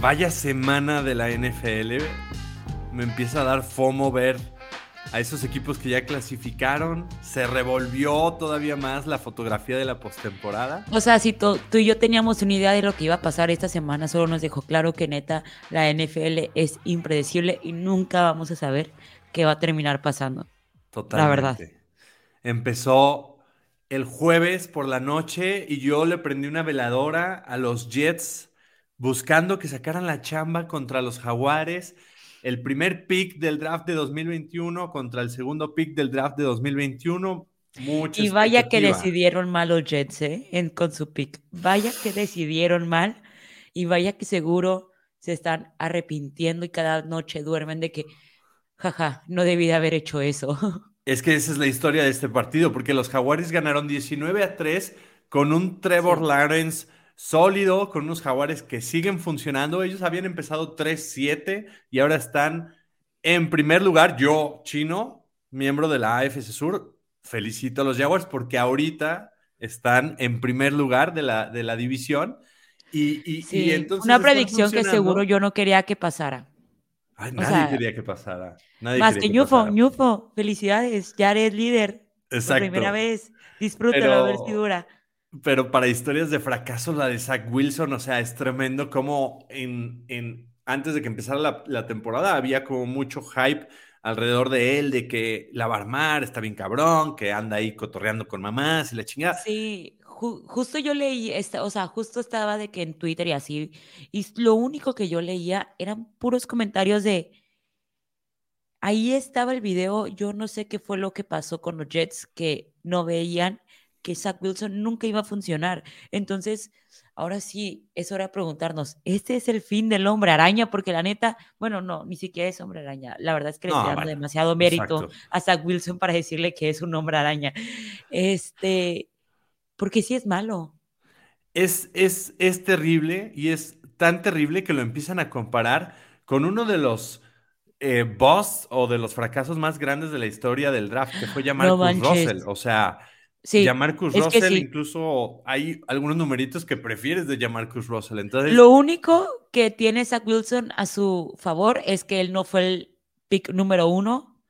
vaya semana de la NFL. Me empieza a dar fomo ver a esos equipos que ya clasificaron. Se revolvió todavía más la fotografía de la postemporada. O sea, si tú, y yo teníamos una idea de lo que iba a pasar esta semana, solo nos dejó claro que neta la NFL es impredecible y nunca vamos a saber qué va a terminar pasando. Totalmente. La verdad. Empezó el jueves por la noche y yo le prendí una veladora a los Jets buscando que sacaran la chamba contra los Jaguares el primer pick del draft de 2021 contra el segundo pick del draft de 2021. Mucha y vaya que decidieron mal los Jets ¿eh? con su pick. Vaya que decidieron mal y vaya que seguro se están arrepintiendo y cada noche duermen de que, jaja, no debí de haber hecho eso. Es que esa es la historia de este partido, porque los Jaguares ganaron 19 a 3 con un Trevor Lawrence sólido, con unos jaguares que siguen funcionando. Ellos habían empezado 3-7 y ahora están en primer lugar. Yo, chino, miembro de la AFC Sur, felicito a los Jaguars porque ahorita están en primer lugar de la, de la división. Y, entonces una predicción que seguro yo no quería que pasara. nadie quería que pasara. más que, Ñufo, Ñufo, felicidades, ya eres líder. Exacto. Por primera vez. Disfrútalo, a ver si dura. Pero para historias de fracaso, la de Zach Wilson, o sea, es tremendo como en, en antes de que empezara la, temporada había como mucho hype alrededor de él, de que la va está bien cabrón, que anda ahí cotorreando con mamás y la chingada. Sí, justo yo leí, esta, o sea, justo estaba de que en Twitter y así, y lo único que yo leía eran puros comentarios de, ahí estaba el video, yo no sé qué fue lo que pasó con los Jets, que no veían que Zach Wilson nunca iba a funcionar. Entonces, ahora sí, es hora de preguntarnos, ¿este es el fin del hombre araña? Porque la neta, bueno, no, ni siquiera es hombre araña. La verdad es que le estoy dando demasiado mérito a Zach Wilson para decirle que es un hombre araña. Este, porque sí es malo. Es, es, es terrible y es tan terrible que lo empiezan a comparar con uno de los eh, boss o de los fracasos más grandes de la historia del draft, que fue llamar Russell. O sea, Sí, Marcus Russell, incluso hay algunos numeritos que prefieres de Marcus Russell. Entonces... Lo único que tiene Zach Wilson a su favor es que él no fue el pick número uno,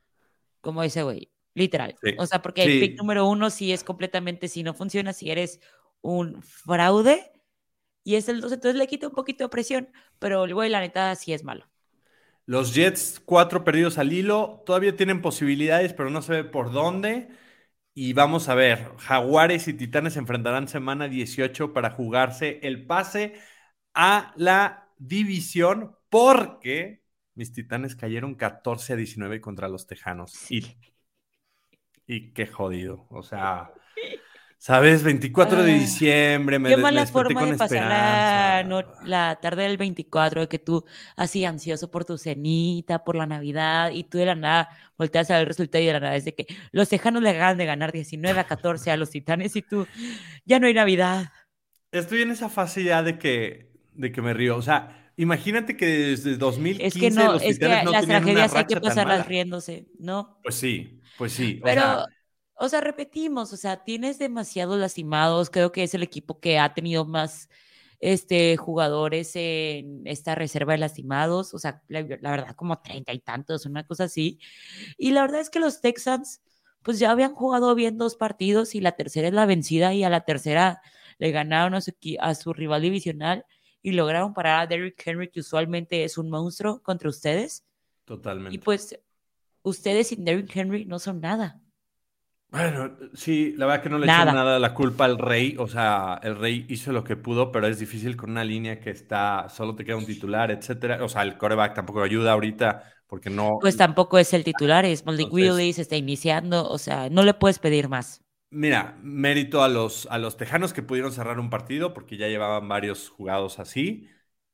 como ese güey, literal. O sea, porque el pick número uno sí es completamente, si no funciona, si eres un fraude, y es el 2, entonces le quita un poquito de presión, pero el güey, la neta, sí es malo. Los Jets, cuatro perdidos al hilo, todavía tienen posibilidades, pero no se ve por dónde. Y vamos a ver, Jaguares y Titanes se enfrentarán semana 18 para jugarse el pase a la división porque mis Titanes cayeron 14 a 19 contra los Tejanos. Y, y qué jodido. O sea, ¿Sabes? 24 de diciembre, me Qué mala forma de pasar la, tarde del 24, de que tú así ansioso por tu cenita, por la Navidad, y tú de la nada volteas a ver el resultado y de la nada es de que los tejanos le acaban de ganar 19 a 14 a los titanes y tú, ya no hay Navidad. Estoy en esa fase ya de que, de que me río. O sea, imagínate que desde 2015 es que no, es que las tragedias hay que pasarlas riéndose, ¿no? Pues sí, pues sí. Pero... O sea, repetimos, o sea, tienes demasiados lastimados. Creo que es el equipo que ha tenido más este, jugadores en esta reserva de lastimados. O sea, la, verdad, como treinta y tantos, una cosa así. Y la verdad es que los Texans, pues ya habían jugado bien dos partidos y la tercera es la vencida y a la tercera le ganaron a su, a su rival divisional y lograron parar a Derrick Henry, que usualmente es un monstruo contra ustedes. Totalmente. Y pues ustedes sin Derrick Henry no son nada. Bueno, sí, la verdad que no le echo nada la culpa al rey. O sea, el rey hizo lo que pudo, pero es difícil con una línea que está, solo te queda un titular, etcétera. O sea, el coreback tampoco ayuda ahorita porque no. Pues tampoco es el titular, es Malik Willis, está iniciando, o sea, no le puedes pedir más. Mira, mérito a los, a los tejanos que pudieron cerrar un partido porque ya llevaban varios jugados así.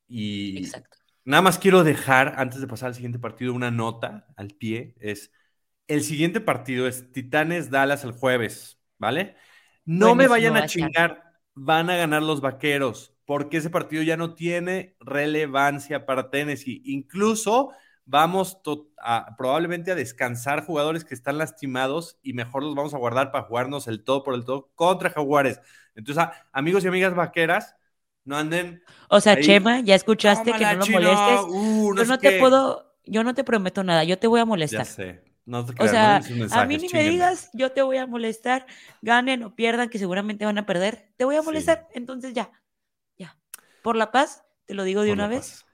Y Exacto. nada más quiero dejar, antes de pasar al siguiente partido, una nota al pie. Es el siguiente partido es Titanes Dallas el jueves, ¿vale? No me vayan a chingar, van a ganar los vaqueros, porque ese partido ya no tiene relevancia para Tennessee. Incluso vamos probablemente a descansar jugadores que están lastimados y mejor los vamos a guardar para jugarnos el todo por el todo contra Jaguares. Entonces, amigos y amigas vaqueras, No anden. O sea, Chema, ya escuchaste que no lo molestes. Uh, yo no te puedo, yo no te prometo nada, yo te voy a molestar. Ya sé. No te o sea, a mí ni me digas, yo te voy a molestar, ganen o pierdan, que seguramente van a perder, te voy a molestar, entonces ya, ya. Por la paz, te lo digo de una vez.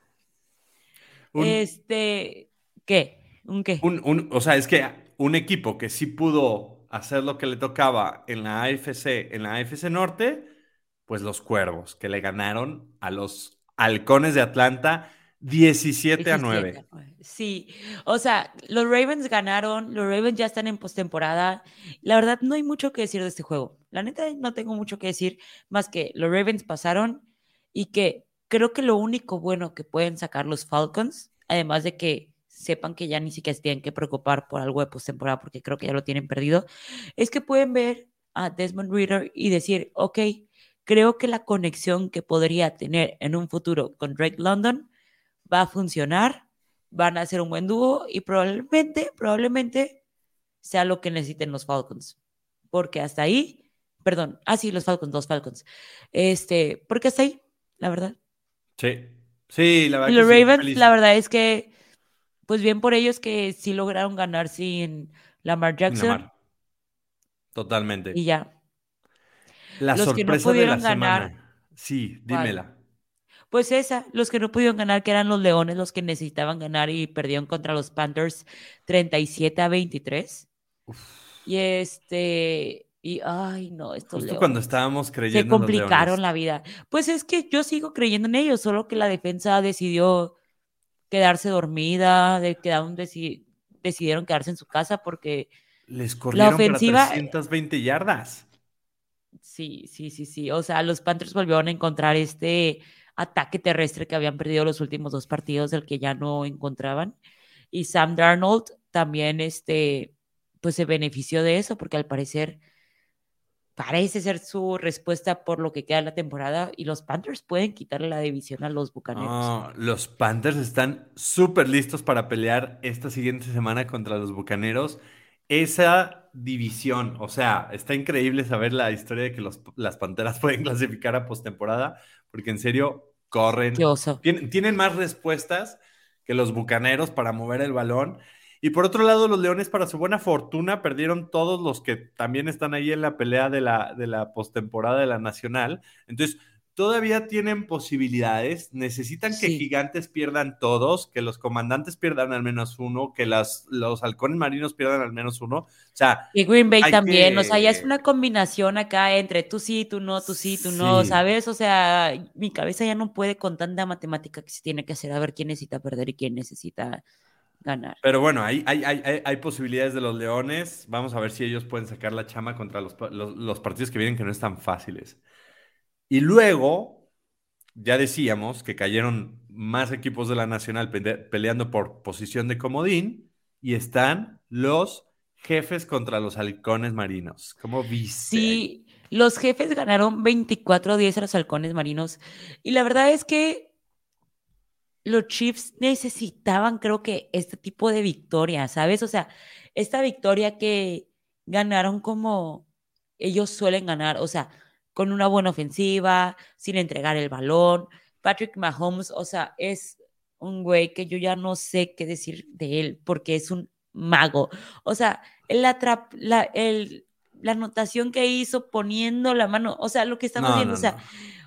este, ¿qué? ¿Un qué? Un, o sea, es que un equipo que sí pudo hacer lo que le tocaba en la AFC, en la AFC Norte, pues los Cuervos, que le ganaron a los Halcones de Atlanta 17, a 9. Sí, o sea, los Ravens ganaron, los Ravens ya están en postemporada. La verdad, no hay mucho que decir de este juego. La neta, no tengo mucho que decir más que los Ravens pasaron y que creo que lo único bueno que pueden sacar los Falcons, además de que sepan que ya ni siquiera se tienen que preocupar por algo de postemporada porque creo que ya lo tienen perdido, es que pueden ver a Desmond Reader y decir, ok, creo que la conexión que podría tener en un futuro con Drake London va a funcionar, van a ser un buen dúo y probablemente, probablemente sea lo que necesiten los Falcons. Porque hasta ahí, perdón, ah, sí, los Falcons, los Falcons. Este, porque hasta ahí, la verdad. Sí, sí, la verdad. Y los Ravens, la verdad es que, pues bien por ellos que sí lograron ganar sin Lamar Jackson. Totalmente. Y ya. La sorpresa de la semana. Sí, dímela. Pues esa, los que no pudieron ganar, que eran los Leones, los que necesitaban ganar y perdieron contra los Panthers 37 a 23. Y este, y ay, no, estos Justo cuando estábamos creyendo. Se complicaron la vida. Pues es que yo sigo creyendo en ellos, solo que la defensa decidió quedarse dormida, de quedaron decidieron quedarse en su casa porque les corrieron la ofensiva, para 320 yardas. Sí, sí, sí, sí. O sea, los Panthers volvieron a encontrar este ataque terrestre que habían perdido los últimos dos partidos, del que ya no encontraban. Y Sam Darnold también, este, pues se benefició de eso, porque al parecer parece ser su respuesta por lo que queda de la temporada y los Panthers pueden quitarle la división a los Bucaneros. los Panthers están súper listos para pelear esta siguiente semana contra los Bucaneros. Esa división, o sea, está increíble saber la historia de que los, las Panteras pueden clasificar a postemporada, porque en serio corren. Tienen, más respuestas que los bucaneros para mover el balón. Y por otro lado, los Leones, para su buena fortuna, perdieron todos los que también están ahí en la pelea de la, de la postemporada de la Nacional. Entonces, todavía tienen posibilidades. Necesitan que Gigantes pierdan todos, que los comandantes pierdan al menos uno, que las, los halcones marinos pierdan al menos uno. O sea, y Green Bay también. O sea, ya es una combinación acá entre tú sí, tú no, tú sí, tú no, ¿sabes? O sea, mi cabeza ya no puede con tanta matemática que se tiene que hacer a ver quién necesita perder y quién necesita ganar. Pero bueno, hay, hay, hay, hay posibilidades de los Leones. Vamos a ver si ellos pueden sacar la chama contra los, los partidos que vienen que no están fáciles. Y luego, ya decíamos que cayeron más equipos de la Nacional peleando por posición de comodín y están los jefes contra los halcones marinos. ¿Cómo viste? Sí, los jefes ganaron 24-10 a los halcones marinos y la verdad es que los Chiefs necesitaban, creo que, este tipo de victoria, ¿sabes? O sea, esta victoria que ganaron como ellos suelen ganar, o sea, con una buena ofensiva, sin entregar el balón. Patrick Mahomes, o sea, es un güey que yo ya no sé qué decir de él porque es un mago. O sea, la, la, el, la anotación que hizo poniendo la mano, o sea, lo que estamos viendo, o sea,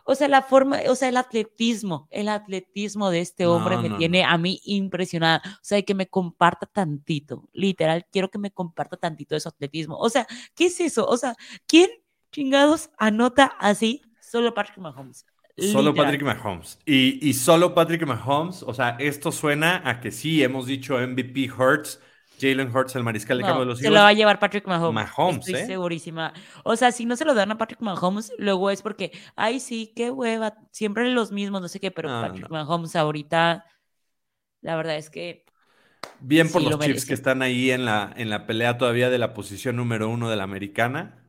o sea, la forma, o sea, el atletismo, el atletismo de este hombre me tiene a mí impresionada. O sea, que me comparta tantito, literal, quiero que me comparta tantito de su atletismo. O sea, ¿qué es eso? O sea, ¿quién chingados anota así solo Patrick Mahomes. Solo Patrick Mahomes. Y, solo Patrick Mahomes, o sea, esto suena a que sí, hemos dicho MVP Hurts, Jalen Hurts, el mariscal de campo de los Se lo va a llevar Patrick Mahomes. Mahomes, Estoy ¿eh? segurísima. O sea, si no se lo dan a Patrick Mahomes, luego es porque, ay, sí, qué hueva, siempre los mismos, no sé qué, pero Patrick Mahomes ahorita, la verdad es que. Bien por los Chiefs que están ahí en la, en la pelea todavía de la posición número uno de la americana.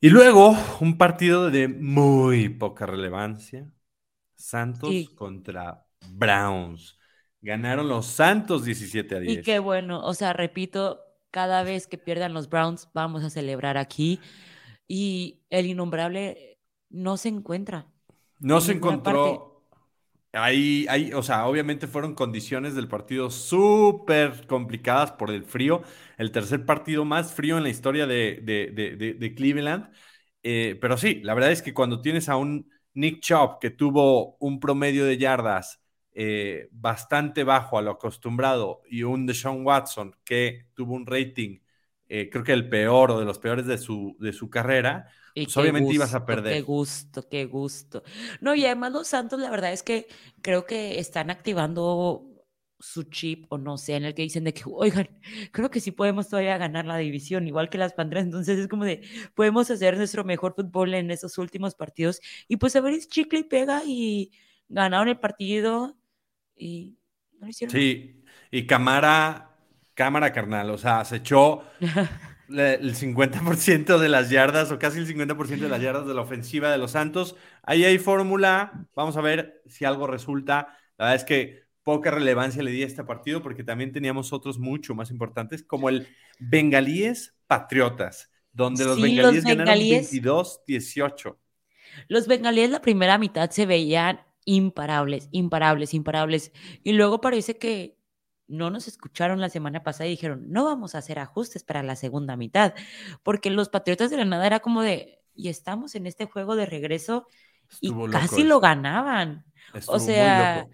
Y luego, un partido de muy poca relevancia. Santos contra Browns. Ganaron los Santos 17 a 10. Y qué bueno, o sea, repito, cada vez que pierdan los Browns vamos a celebrar aquí y el innombrable no se encuentra. No se encontró. Ahí, ahí, o sea, obviamente fueron condiciones del partido súper complicadas por el frío. El tercer partido más frío en la historia de, Cleveland. Eh, pero sí, la verdad es que cuando tienes a un Nick Chubb que tuvo un promedio de yardas eh, bastante bajo a lo acostumbrado y un Deshaun Watson que tuvo un rating, eh, creo que el peor o de los peores de su, de su carrera, pues obviamente ibas a perder. Qué gusto, qué gusto. No, y además los Santos, la verdad es que creo que están activando su chip o no sé, en el que dicen de que, oigan, creo que sí podemos todavía ganar la división, igual que las Panteras, entonces es como de, podemos hacer nuestro mejor fútbol en esos últimos partidos y pues a ver, es chicle y pega y ganaron el partido y no hicieron. Sí, y cámara, cámara carnal, o sea, se echó el 50% de las yardas o casi el 50% de las yardas de la ofensiva de los Santos. Ahí hay fórmula, vamos a ver si algo resulta. La verdad es que poca relevancia le di a este partido porque también teníamos otros mucho más importantes, como el Bengalíes Patriotas, donde los Bengalíes ganaron 22-18. Los Bengalíes la primera mitad se veían imparables, imparables, imparables. Y luego parece que no nos escucharon la semana pasada y dijeron, no vamos a hacer ajustes para la segunda mitad, porque los Patriotas de la nada era como de, y estamos en este juego de regreso y casi lo ganaban. o sea,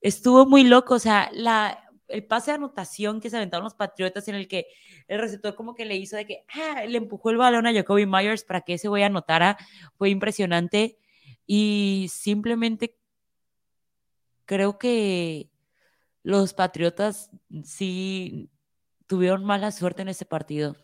estuvo muy loco, o sea, la, el pase de anotación que se aventaron los Patriotas en el que el receptor como que le hizo de que ah, le empujó el balón a Jacoby Myers para que ese güey anotara, fue impresionante. Y simplemente creo que los Patriotas sí tuvieron mala suerte en ese partido.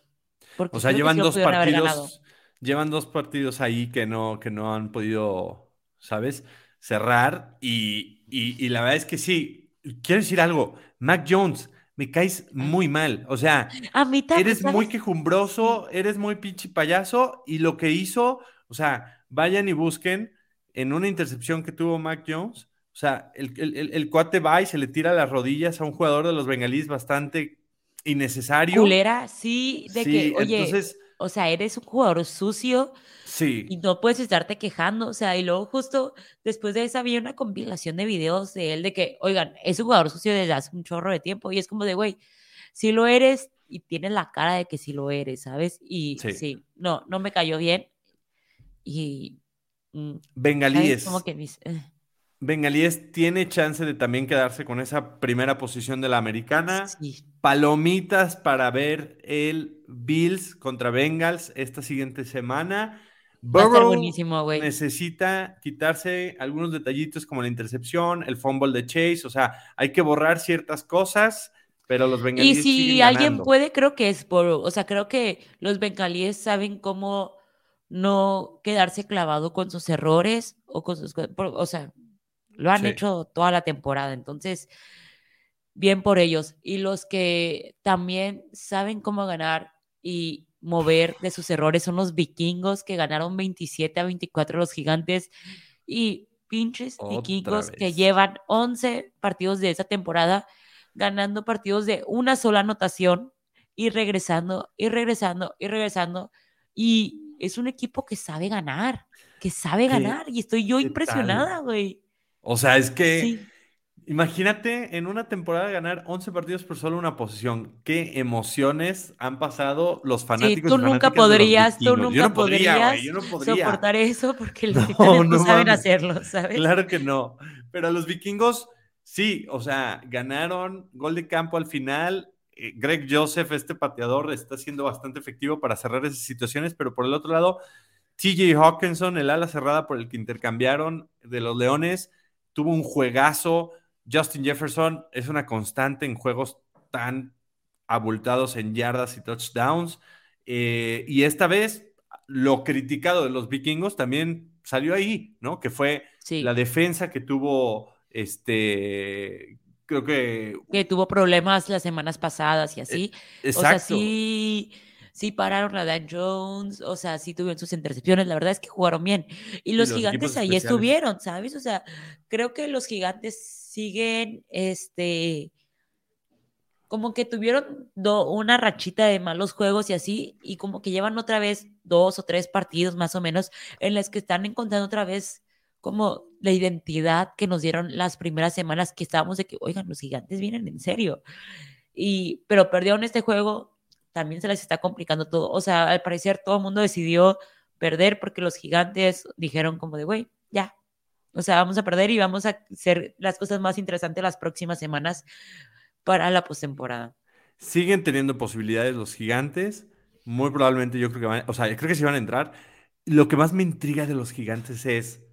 o sea, llevan dos partidos, llevan dos partidos ahí que no, que no han podido, ¿sabes? Cerrar. Y, y, la verdad es que sí. Quiero decir algo, Mac Jones, me caes muy mal. O sea, eres muy quejumbroso, eres muy pinche payaso. Y lo que hizo, o sea, vayan y busquen en una intercepción que tuvo Mac Jones o sea, el, cuate va y se le tira las rodillas a un jugador de los bengalíes bastante innecesario. Culera, sí, de que, oye, o sea, eres un jugador sucio. Sí. Y no puedes estarte quejando. O sea, y luego justo después de esa había una compilación de videos de él de que, oigan, es un jugador sucio desde hace un chorro de tiempo. Y es como de, güey, si lo eres y tienes la cara de que sí lo eres, ¿sabes? Y sí, no, no me cayó bien. Y... Mm, bengalíes. Como que mis, eh. Bengalíes tiene chance de también quedarse con esa primera posición de la americana. Palomitas para ver el Bills contra Bengals esta siguiente semana. Burrow buenísimo, necesita quitarse algunos detallitos como la intercepción, el fumble de Chase, o sea, hay que borrar ciertas cosas, pero los bengalíes. Y si alguien puede, creo que es Burrow. O sea, creo que los bengalíes saben cómo no quedarse clavado con sus errores o con sus. O sea, lo han hecho toda la temporada, entonces, bien por ellos. Y los que también saben cómo ganar y mover de sus errores son los vikingos que ganaron 27 a 24 los gigantes y pinches vikingos que llevan 11 partidos de esa temporada ganando partidos de una sola anotación y regresando y regresando y regresando. Y es un equipo que sabe ganar, que sabe ganar y estoy yo impresionada, güey. O sea, es que imagínate en una temporada ganar 11 partidos por solo una posición. ¿Qué emociones han pasado los fanáticos? Sí, tú nunca podrías, tú nunca podrías soportar eso porque los no, no saben hacerlo, ¿sabes? Claro que no. Pero los vikingos, sí, o sea, ganaron gol de campo al final. Eh, Greg Joseph, este pateador, está siendo bastante efectivo para cerrar esas situaciones, pero por el otro lado, TJ Hawkinson, el ala cerrada por el que intercambiaron de los Leones, tuvo un juegazo. Justin Jefferson es una constante en juegos tan abultados en yardas y touchdowns. Eh, y esta vez lo criticado de los vikingos también salió ahí, ¿no? Que fue la defensa que tuvo, este, creo que... Que tuvo problemas las semanas pasadas y así. exacto. O sea, sí sí pararon a Dan Jones, o sea, sí tuvieron sus intercepciones, la verdad es que jugaron bien. Y los, gigantes ahí estuvieron, ¿sabes? O sea, creo que los gigantes siguen, este, como que tuvieron una rachita de malos juegos y así, y como que llevan otra vez dos o tres partidos más o menos en los que están encontrando otra vez como la identidad que nos dieron las primeras semanas que estábamos de que, oigan, los gigantes vienen en serio. Y, pero perdieron este juego, también se les está complicando todo. O sea, al parecer todo el mundo decidió perder porque los gigantes dijeron como de, güey, ya. O sea, vamos a perder y vamos a hacer las cosas más interesantes las próximas semanas para la postemporada. Siguen teniendo posibilidades los gigantes. Muy probablemente yo creo que van, o sea, creo que sí van a entrar. Lo que más me intriga de los gigantes es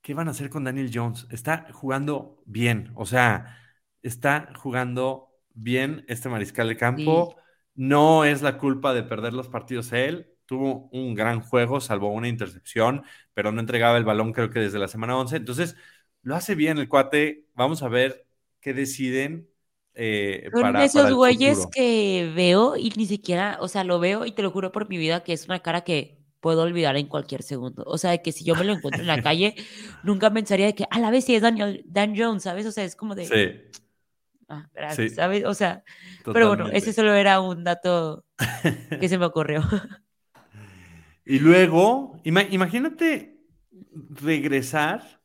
qué van a hacer con Daniel Jones. Está jugando bien, o sea, está jugando bien este mariscal de campo. No es la culpa de perder los partidos él. Tuvo un gran juego, salvo una intercepción, pero no entregaba el balón creo que desde la semana 11. Entonces, lo hace bien el cuate. Vamos a ver qué deciden eh, Son esos güeyes que veo y ni siquiera, o sea, lo veo y te lo juro por mi vida que es una cara que puedo olvidar en cualquier segundo. O sea, que si yo me lo encuentro en la calle, nunca pensaría de que a la vez si es Daniel, Dan Jones, ¿sabes? O sea, es como de... Sí. Ah, gracias, ¿sabes? O sea, pero bueno, ese solo era un dato que se me ocurrió. Y luego, imagínate regresar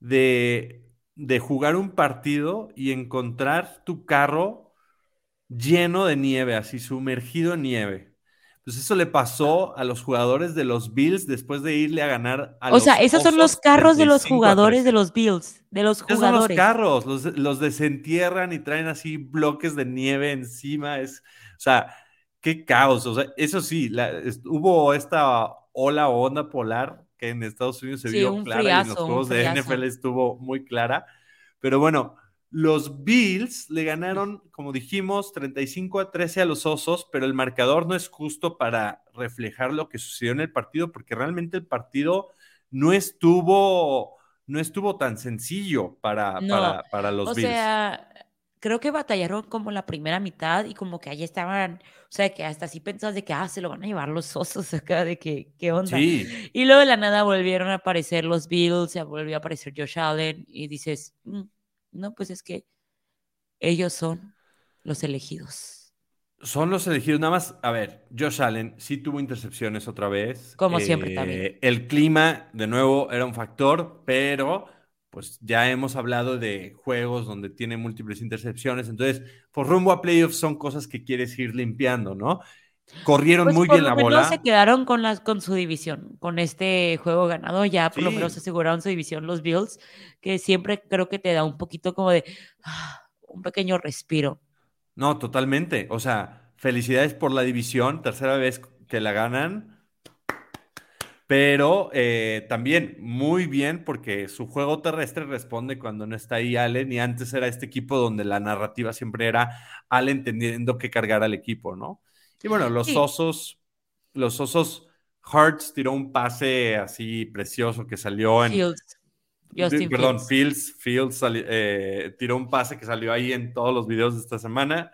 de de jugar un partido y encontrar tu carro lleno de nieve, así sumergido en nieve. Pues eso le pasó a los jugadores de los Bills después de irle a ganar a o sea, esos son los carros de los jugadores de los Bills, de los jugadores. son los carros, los, desentierran y traen así bloques de nieve encima. Es, o sea, qué caos. O sea, eso sí, hubo esta ola o onda polar que en Estados Unidos se vio clara y en los juegos de NFL estuvo muy clara. Pero bueno, los Bills le ganaron, como dijimos, 35 a 13 a los Osos, pero el marcador no es justo para reflejar lo que sucedió en el partido, porque realmente el partido no estuvo, no estuvo tan sencillo para, para, para, los Bills. O sea, creo que batallaron como la primera mitad y como que ahí estaban o sea, que hasta así pensabas de que, ah, se lo van a llevar los osos acá, de que, ¿qué onda? Sí. Y luego de la nada volvieron a aparecer los Bills, se volvió a aparecer Josh Allen, y dices, mm, no, pues es que ellos son los elegidos. Son los elegidos, nada más, a ver, Josh Allen sí tuvo intercepciones otra vez. Como siempre también. Eh, el clima, de nuevo, era un factor, pero pues ya hemos hablado de juegos donde tiene múltiples intercepciones, entonces, por rumbo a playoffs son cosas que quieres ir limpiando, ¿no? Corrieron pues muy bien la bola. se quedaron con, las, con su división, con este juego ganado, ya por lo menos aseguraron su división los Bills, que siempre creo que te da un poquito como de ah, un pequeño respiro. No, totalmente. O sea, felicidades por la división, tercera vez que la ganan pero eh, también muy bien porque su juego terrestre responde cuando no está ahí Allen y antes era este equipo donde la narrativa siempre era Allen teniendo que cargar al equipo, ¿no? Y bueno, los osos, los osos, Hearts tiró un pase así precioso que salió en... Fields. perdón, Fields, Fields, eh, tiró un pase que salió ahí en todos los videos de esta semana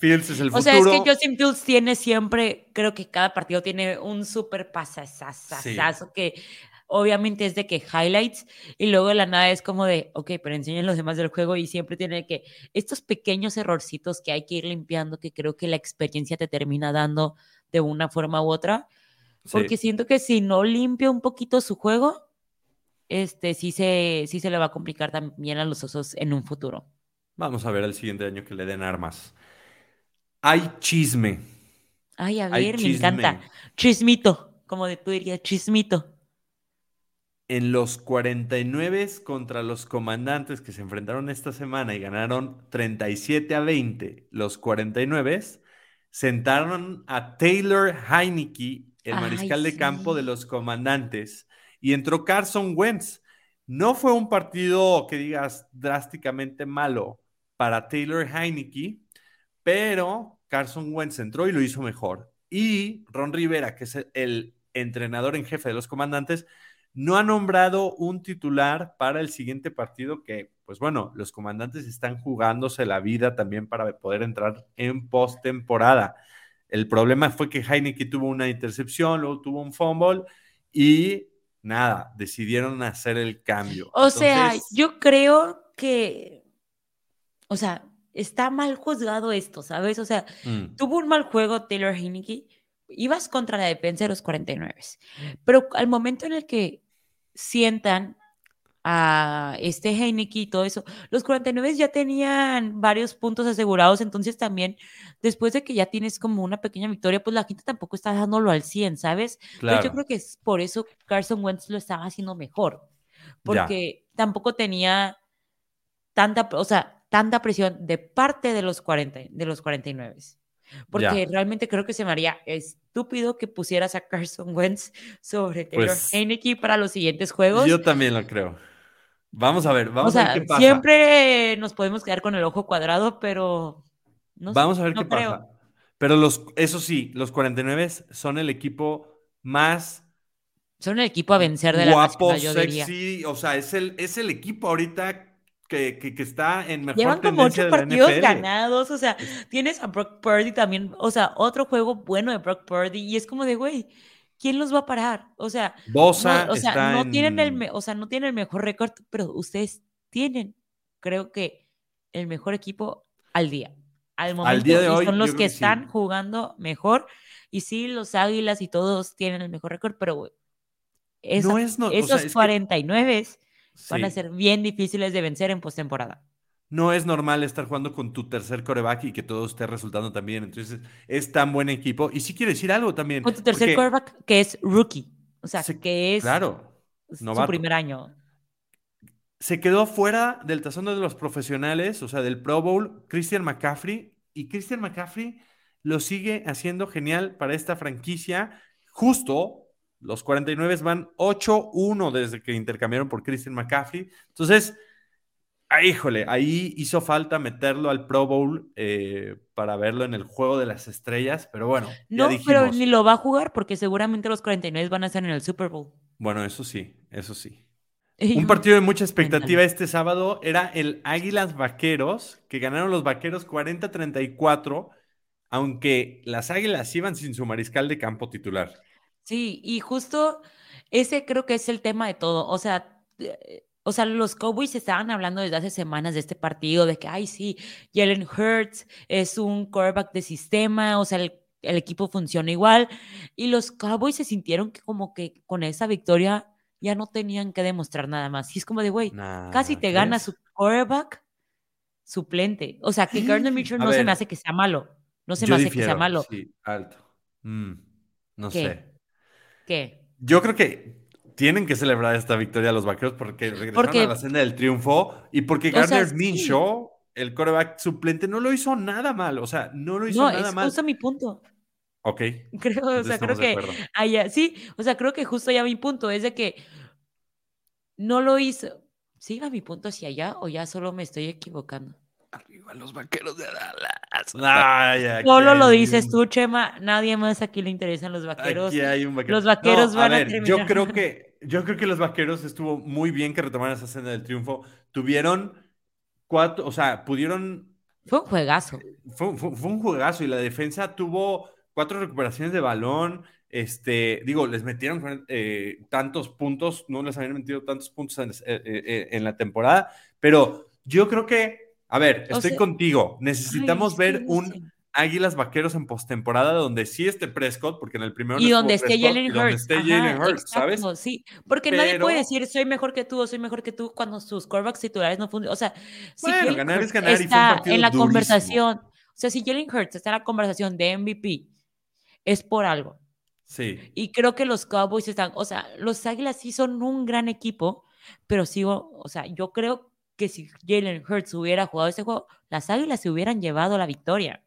Fields es el futuro. O sea, es que Justin Fields tiene siempre, creo que cada partido tiene un súper pasasasazo que obviamente es de que highlights y luego de la nada es como de, ok, pero enseñen los demás del juego y siempre tiene que, estos pequeños errorcitos que hay que ir limpiando que creo que la experiencia te termina dando de una forma u otra, porque siento que si no limpia un poquito su juego, este sí se, sí se le va a complicar también a los osos en un futuro. Vamos a ver el siguiente año que le den armas. Hay chisme. Ay, a ver, me encanta. Chismito, como tú dirías, chismito. En los 49 contra los comandantes que se enfrentaron esta semana y ganaron 37 a 20, los 49 sentaron a Taylor Heineke, el mariscal de campo de los comandantes, y entró Carson Wentz. No fue un partido que digas drásticamente malo para Taylor Heineke, pero Carson Wentz entró y lo hizo mejor. Y Ron Rivera, que es el entrenador en jefe de los comandantes, no ha nombrado un titular para el siguiente partido que, pues bueno, los comandantes están jugándose la vida también para poder entrar en postemporada. El problema fue que Heineke tuvo una intercepción, luego tuvo un fumble y nada, decidieron hacer el cambio. O sea, yo creo que, o sea, está mal juzgado esto, ¿sabes? O sea, mm. tuvo un mal juego Taylor Heineke, ibas contra la defensa de los 49, pero al momento en el que sientan a este Heineken y todo eso. Los 49 ya tenían varios puntos asegurados, entonces también después de que ya tienes como una pequeña victoria, pues la gente tampoco está dándolo al 100, ¿sabes? Claro. yo creo que es por eso Carson Wentz lo estaba haciendo mejor, porque tampoco tenía tanta, o sea, tanta presión de parte de los 40, de los 49. Porque realmente creo que se me haría estúpido que pusieras a Carson Wentz sobre Taylor pues, Heineke para los siguientes juegos. Yo también lo creo. Vamos a ver, vamos a ver qué pasa. Siempre nos podemos quedar con el ojo cuadrado, pero no Vamos a ver qué pasa. Pero los, eso sí, los 49 son el equipo más son el equipo a vencer de guapo, la yo sexy, o sea, es el, es el equipo ahorita que, que, está en mejor Llevan como ocho partidos ganados, o sea, tienes a Brock Purdy también, o sea, otro juego bueno de Brock Purdy, y es como de, güey, ¿quién los va a parar? O sea, Bosa no, o sea, no tienen el, o sea, no tienen el mejor récord, pero ustedes tienen, creo que, el mejor equipo al día. Al momento día de hoy, son los que, están jugando mejor. Y sí, los Águilas y todos tienen el mejor récord, pero no es, no, esos 49 van a ser bien difíciles de vencer en postemporada no es normal estar jugando con tu tercer coreback y que todo esté resultando también. Entonces, es tan buen equipo. Y sí quiero decir algo también. Con tu tercer coreback que es rookie. O sea, que es claro, su primer año. Se quedó fuera del tazón de los profesionales, o sea, del Pro Bowl, Christian McCaffrey. Y Christian McCaffrey lo sigue haciendo genial para esta franquicia. Justo los 49 van 8-1 desde que intercambiaron por Christian McCaffrey. Entonces, Ah, híjole, ahí hizo falta meterlo al Pro Bowl eh, para verlo en el juego de las estrellas, pero bueno. No, pero ni lo va a jugar porque seguramente los 49 van a estar en el Super Bowl. Bueno, eso sí, eso sí. Un partido de mucha expectativa este sábado era el Águilas Vaqueros, que ganaron los Vaqueros 40-34, aunque las Águilas iban sin su mariscal de campo titular. Sí, y justo ese creo que es el tema de todo. O sea, eh, o sea, los Cowboys estaban hablando desde hace semanas de este partido, de que, ay, sí, Jalen Hurts es un quarterback de sistema, o sea, el, equipo funciona igual. Y los Cowboys se sintieron que como que con esa victoria ya no tenían que demostrar nada más. Y es como de, güey, casi te gana su quarterback suplente. O sea, que Gardner Mitchell no se me hace que sea malo. No se me hace que sea malo. Sí, alto. Mm, no sé. ¿Qué? Yo creo que tienen que celebrar esta victoria los vaqueros porque regresaron a la senda del triunfo y porque Gardner Minshew, el coreback suplente, no lo hizo nada mal. O sea, no lo hizo nada mal. No, es mi punto. Ok. Creo, o sea, creo que allá, sí, o sea, creo que justo ya mi punto es de que no lo hizo. ¿Sí va mi punto hacia allá o ya solo me estoy equivocando? Arriba los vaqueros de Dallas. Solo lo dices tú, Chema. Nadie más aquí le interesan los vaqueros. Aquí hay un vaquero. Los vaqueros van a, terminar. Yo creo que, yo creo que los vaqueros estuvo muy bien que retomaran esa escena del triunfo. Tuvieron cuatro, o sea, pudieron. Fue un juegazo. Fue, fue un juegazo y la defensa tuvo cuatro recuperaciones de balón. Este, digo, les metieron eh, tantos puntos, no les habían metido tantos puntos en, eh, eh, en la temporada, pero yo creo que a ver, estoy contigo. Necesitamos ver un Águilas Vaqueros en postemporada donde sí esté Prescott, porque en el primero y donde esté Jalen Hurts, ¿sabes? Sí, porque nadie puede decir soy mejor que tú o soy mejor que tú cuando sus quarterbacks titulares no funcionan. O sea, si bueno, ganar es ganar está en la conversación, o sea, si Jalen Hurts está en la conversación de MVP, es por algo. Sí. Y creo que los Cowboys están, o sea, los Águilas sí son un gran equipo, pero sigo, o sea, yo creo que si Jalen Hurts hubiera jugado ese juego, las Águilas se hubieran llevado la victoria.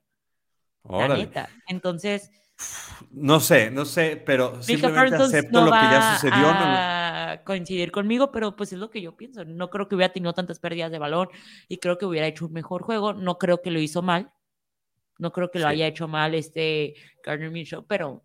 La neta. Entonces. No sé, no sé, pero simplemente acepto lo que ya sucedió. A coincidir conmigo, pero pues es lo que yo pienso. No creo que hubiera tenido tantas pérdidas de balón y creo que hubiera hecho un mejor juego. No creo que lo hizo mal. No creo que lo haya hecho mal este Gardner Mitchell, pero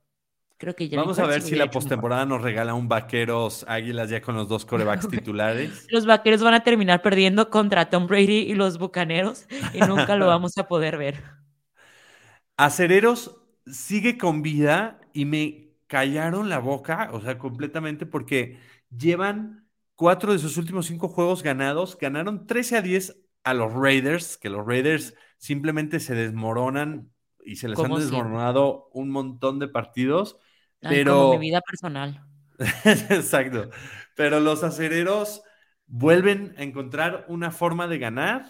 Creo que Vamos a ver si la postemporada nos regala un vaqueros águilas ya con los dos corebacks titulares. Los vaqueros van a terminar perdiendo contra Tom Brady y los bucaneros y nunca lo vamos a poder ver. Acereros sigue con vida y me callaron la boca, o sea, completamente, porque llevan cuatro de sus últimos cinco juegos ganados. Ganaron 13 a 10 a los Raiders, que los Raiders simplemente se desmoronan y se les han desmoronado un montón de partidos. Pero... Como mi vida personal. Exacto. Pero los acereros vuelven a encontrar una forma de ganar.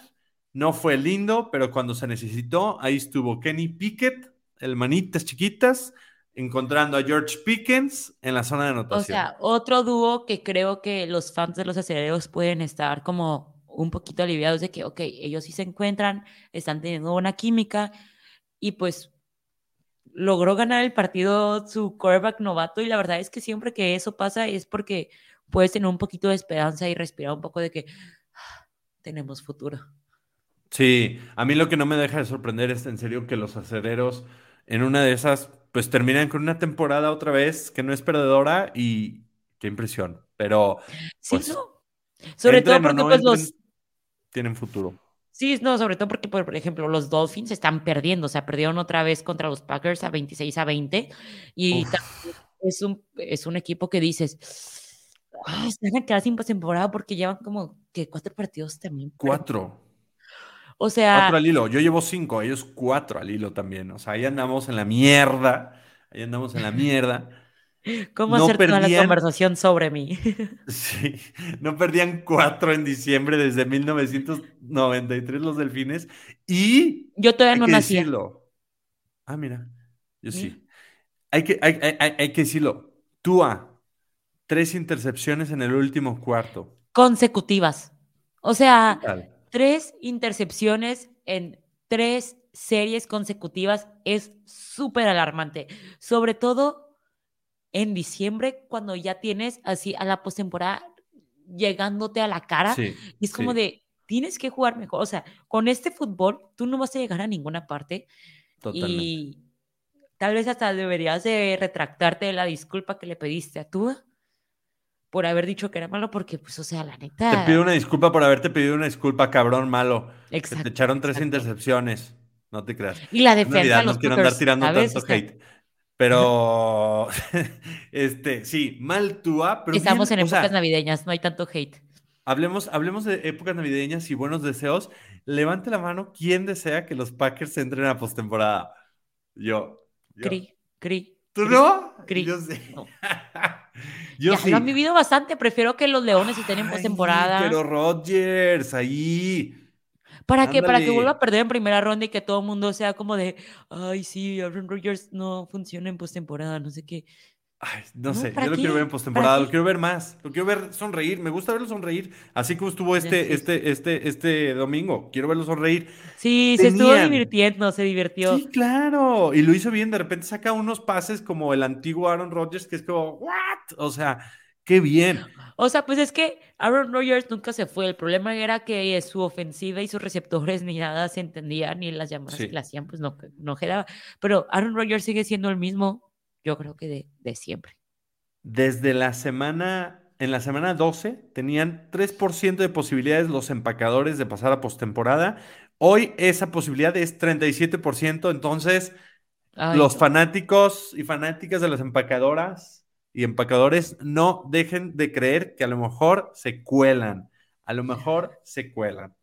No fue lindo, pero cuando se necesitó, ahí estuvo Kenny Pickett, el manitas chiquitas, encontrando a George Pickens en la zona de anotación. O sea, otro dúo que creo que los fans de los aceleros pueden estar como un poquito aliviados de que, ok, ellos sí se encuentran, están teniendo una química y pues logró ganar el partido su quarterback novato y la verdad es que siempre que eso pasa es porque puedes tener un poquito de esperanza y respirar un poco de que ah, tenemos futuro. Sí, a mí lo que no me deja de sorprender es en serio que los aceleros en una de esas pues terminan con una temporada otra vez que no es perdedora y qué impresión. Pero sí, pues, no. Sobre todo porque pues los tienen futuro. Sí, no, sobre todo porque, por ejemplo, los Dolphins están perdiendo, o sea, perdieron otra vez contra los Packers a 26 a 20 y es un, es un equipo que dices, oh, se van a quedar sin postemporada porque llevan como que cuatro partidos también. Cuatro. O sea. Cuatro al hilo. Yo llevo cinco, ellos cuatro al hilo también. O sea, ahí andamos en la mierda. Ahí andamos en la mierda. ¿Cómo hacer toda la conversación sobre mí? sí, no perdían cuatro en diciembre desde 1993 los delfines. Y. Yo todavía no nací. Ah, mira. Yo sí. Hay que, hay, hay, hay que decirlo. Tua, tres intercepciones en el último cuarto. Consecutivas. O sea, tres intercepciones en tres series consecutivas es súper alarmante. Sobre todo en diciembre, cuando ya tienes así a la postemporada llegándote a la cara. y es como de, tienes que jugar mejor. O sea, con este fútbol, tú no vas a llegar a ninguna parte. Totalmente. Y tal vez hasta deberías de retractarte de la disculpa que le pediste a tú por haber dicho que era malo, porque, pues, o sea, la neta. Te pido una disculpa por haberte pedido una disculpa, cabrón malo. Exacto. te echaron tres intercepciones. No te creas. Y la defensa. No, quiero andar tirando tanto hate. Pero, este, sí, mal túa, pero. Estamos en épocas navideñas, no hay tanto hate. Hablemos, hablemos de épocas navideñas y buenos deseos. Levante la mano, ¿quién desea que los Packers entren a postemporada? Yo. yo. Cri, cri. ¿Tú no? Cri. Yo sé. ya lo han vivido bastante. Prefiero que los Leones estén en postemporada. Pero Rodgers, ahí. ¿Para qué? Para que vuelva a perder en primera ronda y que todo el mundo sea como de, ay, sí, Aaron Rodgers no funciona en postemporada, no sé qué. Ay, no, sé, yo lo quiero ver en postemporada, lo quiero ver más, lo quiero ver sonreír, me gusta verlo sonreír, así como estuvo este, este, este, este domingo, quiero verlo sonreír. Sí, se estuvo divirtiendo, se divirtió. Sí, claro, y lo hizo bien, de repente saca unos pases como el antiguo Aaron Rodgers, que es como, ¿what? O sea, qué bien. O sea, pues es que Aaron Rodgers nunca se fue, el problema era que su ofensiva y sus receptores ni nada se entendían, ni las llamadas que le hacían, pues no, no quedaba, pero Aaron Rodgers sigue siendo el mismo yo creo que de, siempre. Desde la semana, en la semana 12, tenían 3% de posibilidades los empacadores de pasar a postemporada. Hoy esa posibilidad es 37%, entonces los fanáticos y fanáticas de las empacadoras y empacadores no dejen de creer que a lo mejor se cuelan, a lo mejor se cuelan.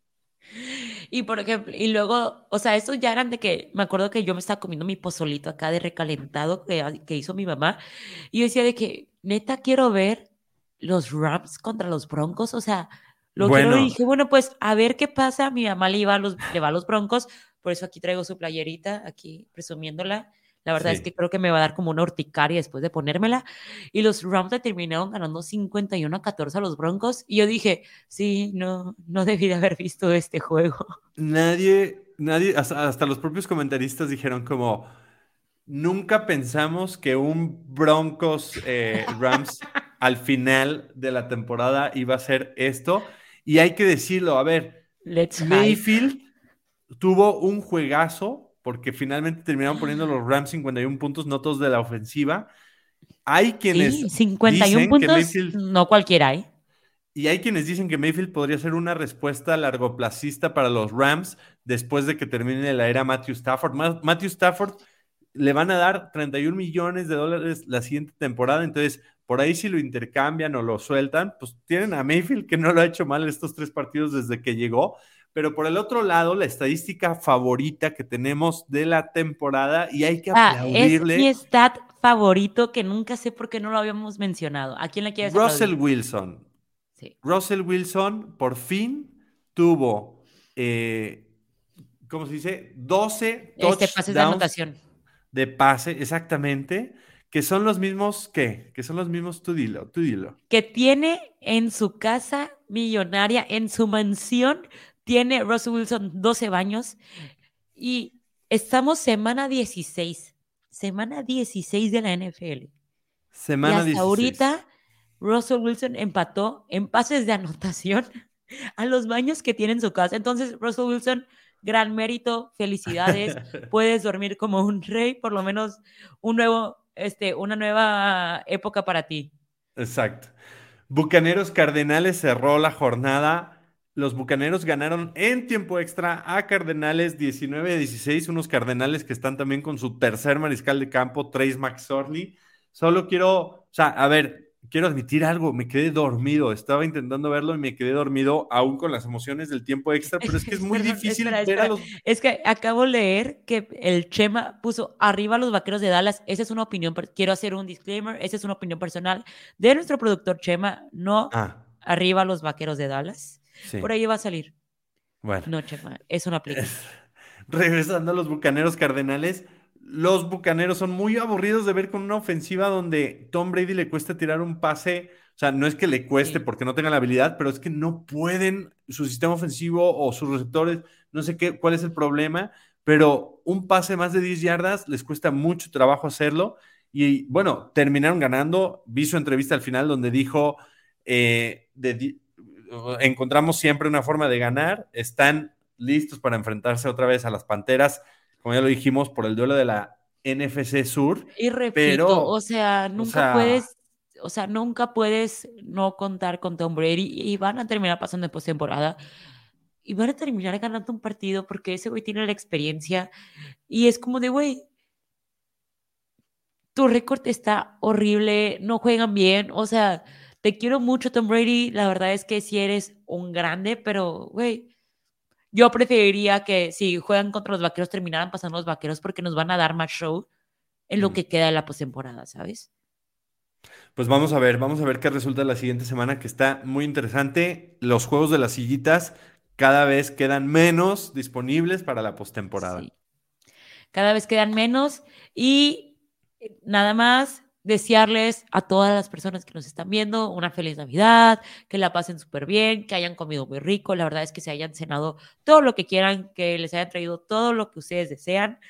Y por ejemplo, y luego, o sea, estos ya eran de que, me acuerdo que yo me estaba comiendo mi pozolito acá de recalentado que, que hizo mi mamá, y yo decía de que, neta, quiero ver los Rams contra los Broncos, o sea, lo bueno. quiero, y dije, bueno, pues a ver qué pasa, mi mamá le, iba a los, le va a los Broncos, por eso aquí traigo su playerita, aquí presumiéndola, la verdad es que creo que me va a dar como una urticaria después de ponérmela. Y los Rams terminaron ganando 51 a 14 a los Broncos. Y yo dije, sí, no, no debí de haber visto este juego. Nadie, nadie, hasta, los propios comentaristas dijeron como, nunca pensamos que un Broncos eh, Rams al final de la temporada iba a ser esto. Y hay que decirlo, a ver, Mayfield tuvo un juegazo porque finalmente terminaron poniendo los Rams 51 puntos, no todos de la ofensiva. Hay quienes. Sí, 51 puntos, no cualquiera hay. Y hay quienes dicen que Mayfield podría ser una respuesta largoplacista para los Rams después de que termine la era Matthew Stafford. Matthew Stafford le van a dar 31 millones de dólares la siguiente temporada, entonces por ahí si lo intercambian o lo sueltan, pues tienen a Mayfield que no lo ha hecho mal estos tres partidos desde que llegó, pero por el otro lado, la estadística favorita que tenemos de la temporada y hay que ah, aplaudirle. Es mi stat favorito que nunca sé por qué no lo habíamos mencionado. ¿A quién le quieres Russell Wilson, Russell Wilson por fin tuvo, eh, ¿cómo se dice? 12 este, pases de anotación. De pase, exactamente. Que son los mismos, ¿qué? Que son los mismos, tú dilo, tú dilo. Que tiene en su casa millonaria, en su mansión, tiene Russell Wilson 12 baños. Y estamos semana 16. Semana 16 de la NFL. Semana y hasta ahorita Russell Wilson empató en pases de anotación a los baños que tiene en su casa. Entonces, Russell Wilson, gran mérito, felicidades. Puedes dormir como un rey, por lo menos un nuevo, este, una nueva época para ti. Exacto. Bucaneros Cardenales cerró la jornada. Los Bucaneros ganaron en tiempo extra a Cardenales 19-16, unos Cardenales que están también con su tercer mariscal de campo, Trace McSorley. Solo quiero, o sea, a ver, quiero admitir algo, me quedé dormido, estaba intentando verlo y me quedé dormido aún con las emociones del tiempo extra, pero es que es muy difícil ver a los... Es que acabo de leer que el Chema puso arriba a los vaqueros de Dallas, esa es una opinión, quiero hacer un disclaimer, esa es una opinión personal de nuestro productor Chema, no ah. arriba a los vaqueros de Dallas, por ahí va a salir. Bueno. No, Chema, es una aplicación. Regresando a los Bucaneros Cardenales, los Bucaneros son muy aburridos de ver con una ofensiva donde Tom Brady le cuesta tirar un pase. O sea, no es que le cueste porque no tenga la habilidad, pero es que no pueden, su sistema ofensivo o sus receptores, no sé qué, cuál es el problema, pero un pase más de 10 yardas les cuesta mucho trabajo hacerlo. Y bueno, terminaron ganando. Vi su entrevista al final donde dijo, eh, encontramos siempre una forma de ganar, están listos para enfrentarse otra vez a las Panteras como ya lo dijimos, por el duelo de la NFC Sur. Y repito, o sea, nunca puedes, o sea, nunca puedes no contar con Tom Brady y van a terminar pasando en postemporada y van a terminar ganando un partido porque ese güey tiene la experiencia y es como de, güey, tu récord está horrible, no juegan bien, o sea, te quiero mucho Tom Brady, la verdad es que si eres un grande, pero, güey, yo preferiría que si juegan contra los vaqueros terminaran pasando los vaqueros porque nos van a dar más show en lo que queda de la postemporada, ¿sabes? Pues vamos a ver, vamos a ver qué resulta la siguiente semana, que está muy interesante. Los juegos de las sillitas cada vez quedan menos disponibles para la postemporada. Sí. Cada vez quedan menos y eh, nada más desearles a todas las personas que nos están viendo una feliz Navidad, que la pasen súper bien, que hayan comido muy rico, la verdad es que se hayan cenado todo lo que quieran, que les hayan traído todo lo que ustedes desean.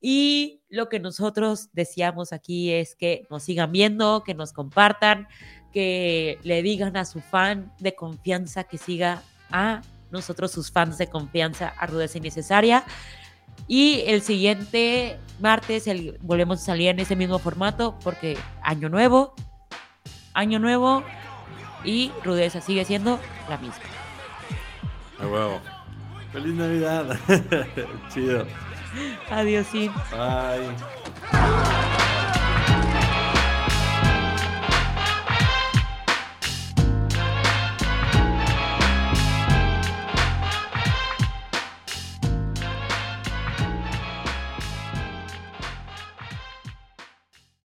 Y lo que nosotros deseamos aquí es que nos sigan viendo, que nos compartan, que le digan a su fan de confianza que siga a nosotros, sus fans de confianza, a Rudeza Innecesaria. Y el siguiente martes volvemos a salir en ese mismo formato porque año nuevo, año nuevo y rudeza sigue siendo la misma. A huevo. Feliz Navidad. Chido. Adiós. Bye.